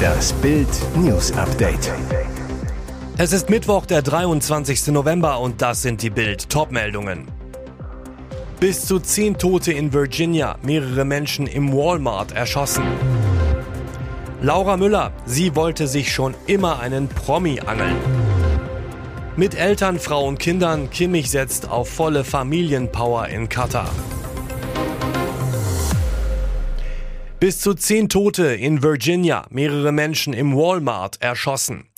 Das Bild News Update. Es ist Mittwoch, der 23. November und das sind die Bild Topmeldungen. Bis zu zehn Tote in Virginia, mehrere Menschen im Walmart erschossen. Laura Müller, sie wollte sich schon immer einen Promi angeln. Mit Eltern, Frau und Kindern, Kimmich setzt auf volle Familienpower in Katar. Bis zu zehn Tote in Virginia, mehrere Menschen im Walmart erschossen.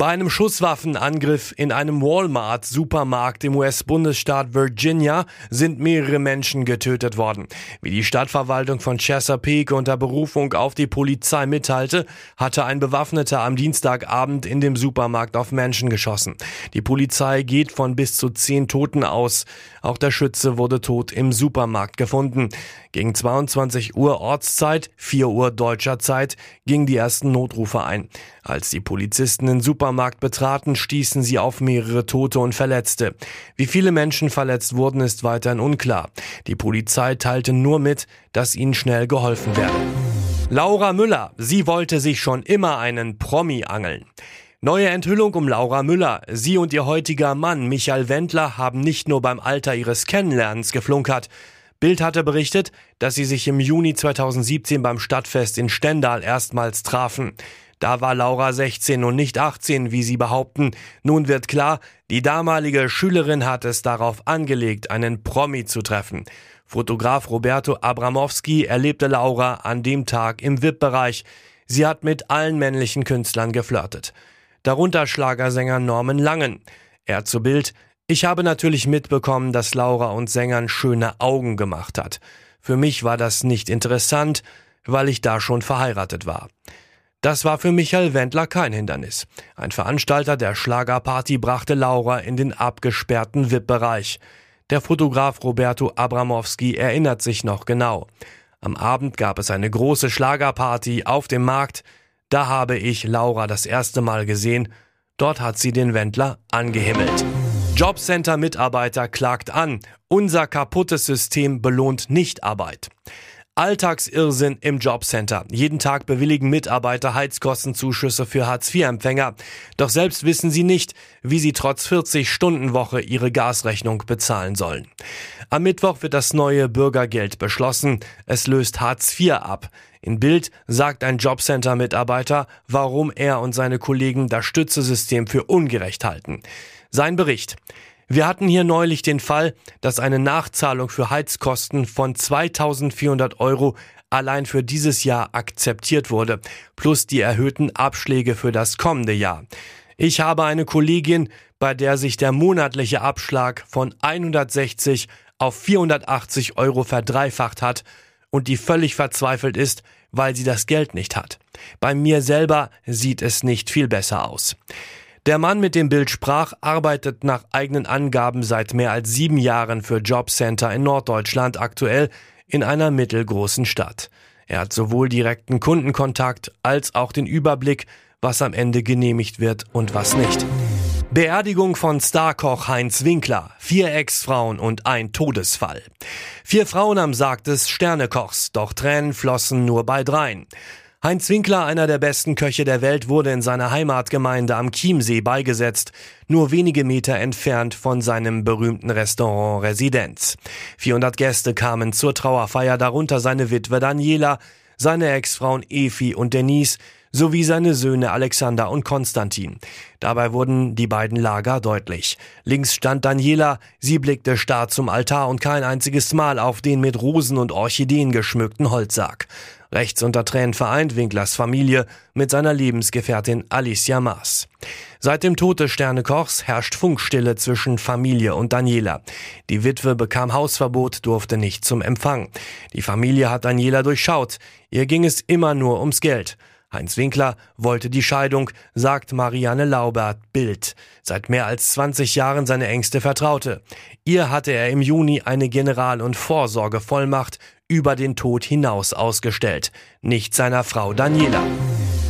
Bei einem Schusswaffenangriff in einem Walmart-Supermarkt im US-Bundesstaat Virginia sind mehrere Menschen getötet worden. Wie die Stadtverwaltung von Chesapeake unter Berufung auf die Polizei mitteilte, hatte ein Bewaffneter am Dienstagabend in dem Supermarkt auf Menschen geschossen. Die Polizei geht von bis zu zehn Toten aus. Auch der Schütze wurde tot im Supermarkt gefunden. Gegen 22 Uhr Ortszeit, 4 Uhr deutscher Zeit, gingen die ersten Notrufe ein. Als die Polizisten den Supermarkt betraten, stießen sie auf mehrere Tote und Verletzte. Wie viele Menschen verletzt wurden, ist weiterhin unklar. Die Polizei teilte nur mit, dass ihnen schnell geholfen werde. Laura Müller, sie wollte sich schon immer einen Promi angeln. Neue Enthüllung um Laura Müller. Sie und ihr heutiger Mann Michael Wendler haben nicht nur beim Alter ihres Kennenlernens geflunkert. Bild hatte berichtet, dass sie sich im Juni 2017 beim Stadtfest in Stendal erstmals trafen. Da war Laura 16 und nicht 18, wie sie behaupten. Nun wird klar, die damalige Schülerin hat es darauf angelegt, einen Promi zu treffen. Fotograf Roberto Abramowski erlebte Laura an dem Tag im VIP-Bereich. Sie hat mit allen männlichen Künstlern geflirtet. Darunter Schlagersänger Norman Langen. Er zu Bild, ich habe natürlich mitbekommen, dass Laura uns Sängern schöne Augen gemacht hat. Für mich war das nicht interessant, weil ich da schon verheiratet war. Das war für Michael Wendler kein Hindernis. Ein Veranstalter der Schlagerparty brachte Laura in den abgesperrten VIP-Bereich. Der Fotograf Roberto Abramowski erinnert sich noch genau. Am Abend gab es eine große Schlagerparty auf dem Markt. Da habe ich Laura das erste Mal gesehen. Dort hat sie den Wendler angehimmelt. Jobcenter-Mitarbeiter klagt an. Unser kaputtes System belohnt Nichtarbeit. Alltagsirrsinn im Jobcenter. Jeden Tag bewilligen Mitarbeiter Heizkostenzuschüsse für Hartz-IV-Empfänger. Doch selbst wissen sie nicht, wie sie trotz 40-Stunden-Woche ihre Gasrechnung bezahlen sollen. Am Mittwoch wird das neue Bürgergeld beschlossen. Es löst Hartz IV ab. In Bild sagt ein Jobcenter-Mitarbeiter, warum er und seine Kollegen das Stützesystem für ungerecht halten. Sein Bericht. Wir hatten hier neulich den Fall, dass eine Nachzahlung für Heizkosten von 2400 Euro allein für dieses Jahr akzeptiert wurde, plus die erhöhten Abschläge für das kommende Jahr. Ich habe eine Kollegin, bei der sich der monatliche Abschlag von 160 auf 480 Euro verdreifacht hat und die völlig verzweifelt ist, weil sie das Geld nicht hat. Bei mir selber sieht es nicht viel besser aus. Der Mann mit dem Bild sprach, arbeitet nach eigenen Angaben seit mehr als sieben Jahren für Jobcenter in Norddeutschland, aktuell in einer mittelgroßen Stadt. Er hat sowohl direkten Kundenkontakt als auch den Überblick, was am Ende genehmigt wird und was nicht. Beerdigung von Starkoch Heinz Winkler, vier Ex-Frauen und ein Todesfall. Vier Frauen am Sarg des Sternekochs, doch Tränen flossen nur bei dreien. Heinz Winkler, einer der besten Köche der Welt, wurde in seiner Heimatgemeinde am Chiemsee beigesetzt, nur wenige Meter entfernt von seinem berühmten Restaurant Residenz. 400 Gäste kamen zur Trauerfeier, darunter seine Witwe Daniela, seine Ex-Frauen Efi und Denise, sowie seine Söhne Alexander und Konstantin. Dabei wurden die beiden Lager deutlich. Links stand Daniela, sie blickte starr zum Altar und kein einziges Mal auf den mit Rosen und Orchideen geschmückten Holzsarg. Rechts unter Tränen vereint Winklers Familie mit seiner Lebensgefährtin Alicia Maas. Seit dem Tod des Sternekochs herrscht Funkstille zwischen Familie und Daniela. Die Witwe bekam Hausverbot, durfte nicht zum Empfang. Die Familie hat Daniela durchschaut. Ihr ging es immer nur ums Geld. Heinz Winkler wollte die Scheidung, sagt Marianne Laubert, Bild. Seit mehr als 20 Jahren seine engste Vertraute. Ihr hatte er im Juni eine General- und Vorsorgevollmacht über den Tod hinaus ausgestellt. Nicht seiner Frau Daniela.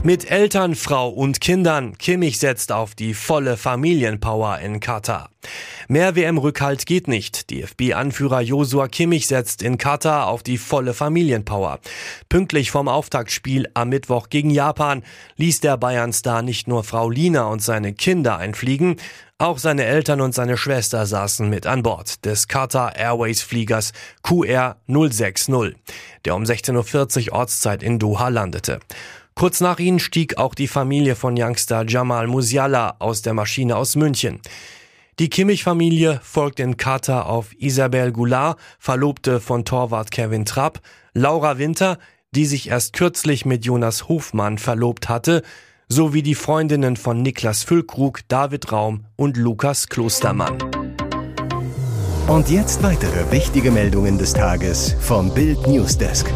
Mit Eltern, Frau und Kindern, Kimmich setzt auf die volle Familienpower in Katar. Mehr WM-Rückhalt geht nicht. DFB-Anführer Josua Kimmich setzt in Katar auf die volle Familienpower. Pünktlich vom Auftaktspiel am Mittwoch gegen Japan ließ der Bayern-Star nicht nur Frau Lina und seine Kinder einfliegen, auch seine Eltern und seine Schwester saßen mit an Bord des Qatar Airways Fliegers QR 060, der um 16.40 Uhr Ortszeit in Doha landete. Kurz nach ihnen stieg auch die Familie von Youngster Jamal Musiala aus der Maschine aus München. Die Kimmich-Familie folgt in Katar auf Isabel Goulart, Verlobte von Torwart Kevin Trapp, Laura Winter, die sich erst kürzlich mit Jonas Hofmann verlobt hatte, sowie die Freundinnen von Niklas Füllkrug, David Raum und Lukas Klostermann. Und jetzt weitere wichtige Meldungen des Tages vom Bild Newsdesk.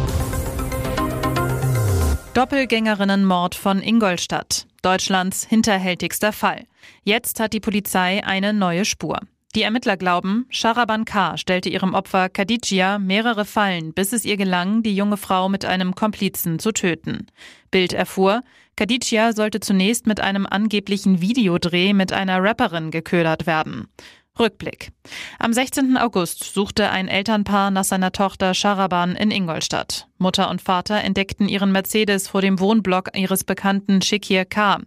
Doppelgängerinnenmord von Ingolstadt. Deutschlands hinterhältigster Fall. Jetzt hat die Polizei eine neue Spur. Die Ermittler glauben, Sharaban K. stellte ihrem Opfer Khadijia mehrere Fallen, bis es ihr gelang, die junge Frau mit einem Komplizen zu töten. Bild erfuhr, Khadijia sollte zunächst mit einem angeblichen Videodreh mit einer Rapperin geködert werden. Rückblick. Am 16. August suchte ein Elternpaar nach seiner Tochter Sharaban in Ingolstadt. Mutter und Vater entdeckten ihren Mercedes vor dem Wohnblock ihres Bekannten Shikir K.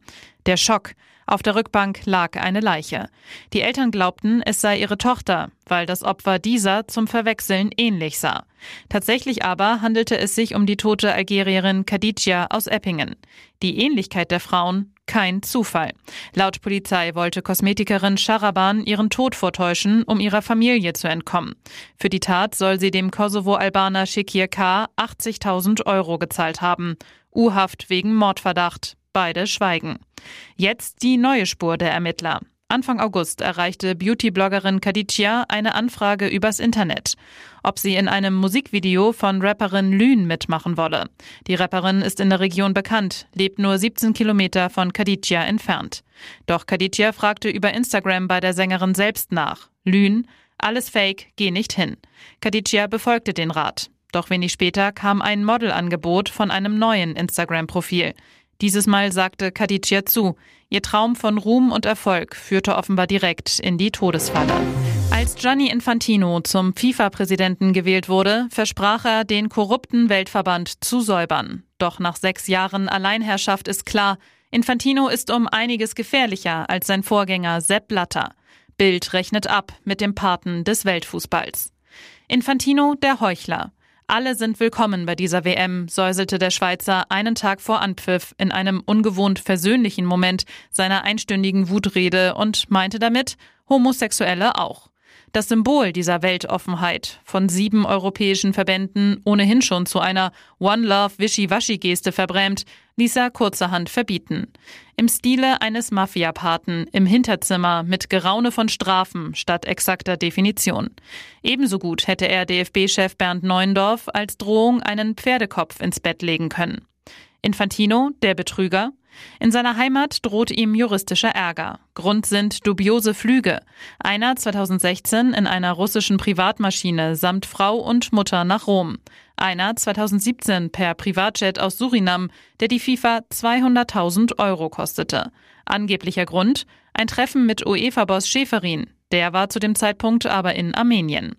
Der Schock. Auf der Rückbank lag eine Leiche. Die Eltern glaubten, es sei ihre Tochter, weil das Opfer dieser zum Verwechseln ähnlich sah. Tatsächlich aber handelte es sich um die tote Algerierin Khadija aus Eppingen. Die Ähnlichkeit der Frauen kein Zufall. Laut Polizei wollte Kosmetikerin Sharaban ihren Tod vortäuschen, um ihrer Familie zu entkommen. Für die Tat soll sie dem Kosovo-Albaner Shekir K. 80.000 Euro gezahlt haben. U-Haft wegen Mordverdacht. Beide schweigen. Jetzt die neue Spur der Ermittler. Anfang August erreichte Beauty-Bloggerin Khadija eine Anfrage übers Internet, ob sie in einem Musikvideo von Rapperin Lün mitmachen wolle. Die Rapperin ist in der Region bekannt, lebt nur 17 Kilometer von Khadija entfernt. Doch Khadija fragte über Instagram bei der Sängerin selbst nach. Lün, alles fake, geh nicht hin. Khadija befolgte den Rat. Doch wenig später kam ein Modelangebot von einem neuen Instagram-Profil. Dieses Mal sagte Khadija zu. Ihr Traum von Ruhm und Erfolg führte offenbar direkt in die Todesfalle. Als Gianni Infantino zum FIFA-Präsidenten gewählt wurde, versprach er, den korrupten Weltverband zu säubern. Doch nach sechs Jahren Alleinherrschaft ist klar, Infantino ist um einiges gefährlicher als sein Vorgänger Sepp Blatter. Bild rechnet ab mit dem Paten des Weltfußballs. Infantino der Heuchler. Alle sind willkommen bei dieser WM, säuselte der Schweizer einen Tag vor Anpfiff in einem ungewohnt versöhnlichen Moment seiner einstündigen Wutrede und meinte damit, Homosexuelle auch. Das Symbol dieser Weltoffenheit, von sieben europäischen Verbänden ohnehin schon zu einer One Love Wischiwaschi-Geste verbrämt, ließ er kurzerhand verbieten. Im Stile eines Mafiapaten im Hinterzimmer mit Geraune von Strafen statt exakter Definition. Ebenso gut hätte er DFB-Chef Bernd Neuendorf als Drohung einen Pferdekopf ins Bett legen können. Infantino, der Betrüger, in seiner Heimat droht ihm juristischer Ärger. Grund sind dubiose Flüge. Einer 2016 in einer russischen Privatmaschine samt Frau und Mutter nach Rom. Einer 2017 per Privatjet aus Surinam, der die FIFA 200.000 Euro kostete. Angeblicher Grund? Ein Treffen mit UEFA-Boss Schäferin. Der war zu dem Zeitpunkt aber in Armenien.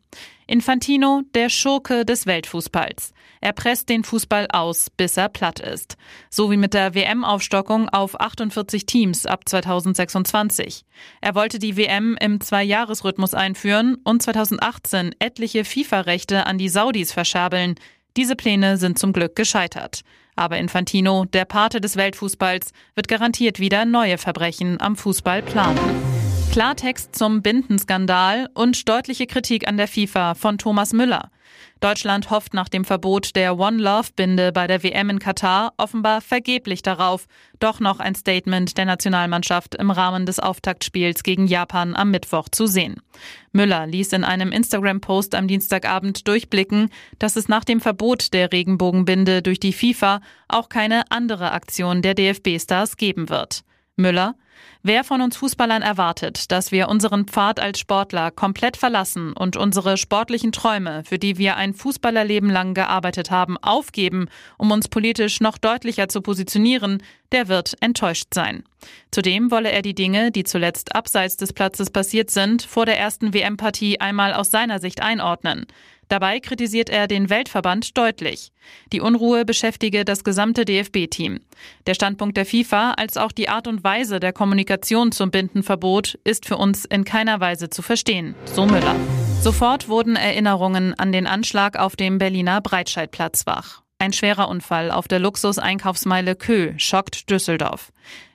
Infantino, der Schurke des Weltfußballs. Er presst den Fußball aus, bis er platt ist. So wie mit der WM-Aufstockung auf 48 Teams ab 2026. Er wollte die WM im Zweijahresrhythmus einführen und 2018 etliche FIFA-Rechte an die Saudis verschabeln. Diese Pläne sind zum Glück gescheitert. Aber Infantino, der Pate des Weltfußballs, wird garantiert wieder neue Verbrechen am Fußball planen. Klartext zum Bindenskandal und deutliche Kritik an der FIFA von Thomas Müller. Deutschland hofft nach dem Verbot der One Love Binde bei der WM in Katar offenbar vergeblich darauf, doch noch ein Statement der Nationalmannschaft im Rahmen des Auftaktspiels gegen Japan am Mittwoch zu sehen. Müller ließ in einem Instagram-Post am Dienstagabend durchblicken, dass es nach dem Verbot der Regenbogenbinde durch die FIFA auch keine andere Aktion der DFB-Stars geben wird. Müller Wer von uns Fußballern erwartet, dass wir unseren Pfad als Sportler komplett verlassen und unsere sportlichen Träume, für die wir ein Fußballerleben lang gearbeitet haben, aufgeben, um uns politisch noch deutlicher zu positionieren, der wird enttäuscht sein. Zudem wolle er die Dinge, die zuletzt abseits des Platzes passiert sind, vor der ersten WM-Partie einmal aus seiner Sicht einordnen. Dabei kritisiert er den Weltverband deutlich. Die Unruhe beschäftige das gesamte DFB-Team. Der Standpunkt der FIFA als auch die Art und Weise der Kommunikation zum Bindenverbot ist für uns in keiner Weise zu verstehen, so Müller. Sofort wurden Erinnerungen an den Anschlag auf dem Berliner Breitscheidplatz wach. Ein schwerer Unfall auf der Luxus-Einkaufsmeile Kö schockt Düsseldorf.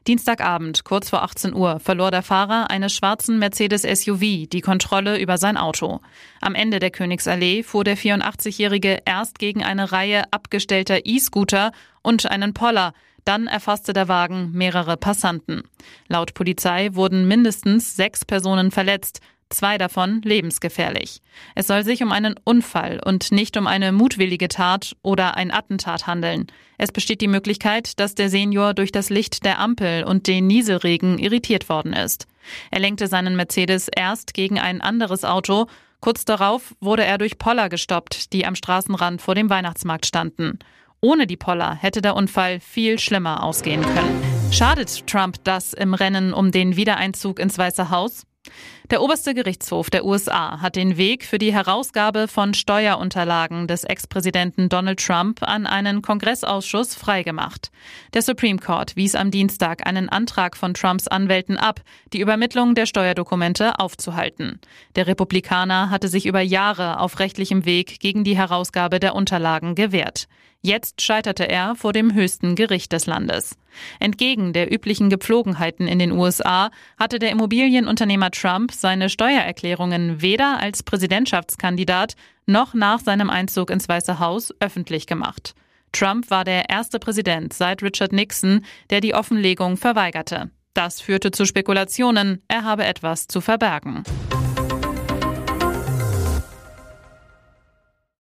Dienstagabend, kurz vor 18 Uhr, verlor der Fahrer eines schwarzen Mercedes SUV die Kontrolle über sein Auto. Am Ende der Königsallee fuhr der 84-Jährige erst gegen eine Reihe abgestellter E-Scooter und einen Poller, dann erfasste der Wagen mehrere Passanten. Laut Polizei wurden mindestens sechs Personen verletzt, zwei davon lebensgefährlich. Es soll sich um einen Unfall und nicht um eine mutwillige Tat oder ein Attentat handeln. Es besteht die Möglichkeit, dass der Senior durch das Licht der Ampel und den Nieselregen irritiert worden ist. Er lenkte seinen Mercedes erst gegen ein anderes Auto, kurz darauf wurde er durch Poller gestoppt, die am Straßenrand vor dem Weihnachtsmarkt standen. Ohne die Poller hätte der Unfall viel schlimmer ausgehen können. Schadet Trump das im Rennen um den Wiedereinzug ins Weiße Haus? Der oberste Gerichtshof der USA hat den Weg für die Herausgabe von Steuerunterlagen des Ex-Präsidenten Donald Trump an einen Kongressausschuss freigemacht. Der Supreme Court wies am Dienstag einen Antrag von Trumps Anwälten ab, die Übermittlung der Steuerdokumente aufzuhalten. Der Republikaner hatte sich über Jahre auf rechtlichem Weg gegen die Herausgabe der Unterlagen gewehrt. Jetzt scheiterte er vor dem höchsten Gericht des Landes. Entgegen der üblichen Gepflogenheiten in den USA hatte der Immobilienunternehmer Trump seine Steuererklärungen weder als Präsidentschaftskandidat noch nach seinem Einzug ins Weiße Haus öffentlich gemacht. Trump war der erste Präsident seit Richard Nixon, der die Offenlegung verweigerte. Das führte zu Spekulationen, er habe etwas zu verbergen.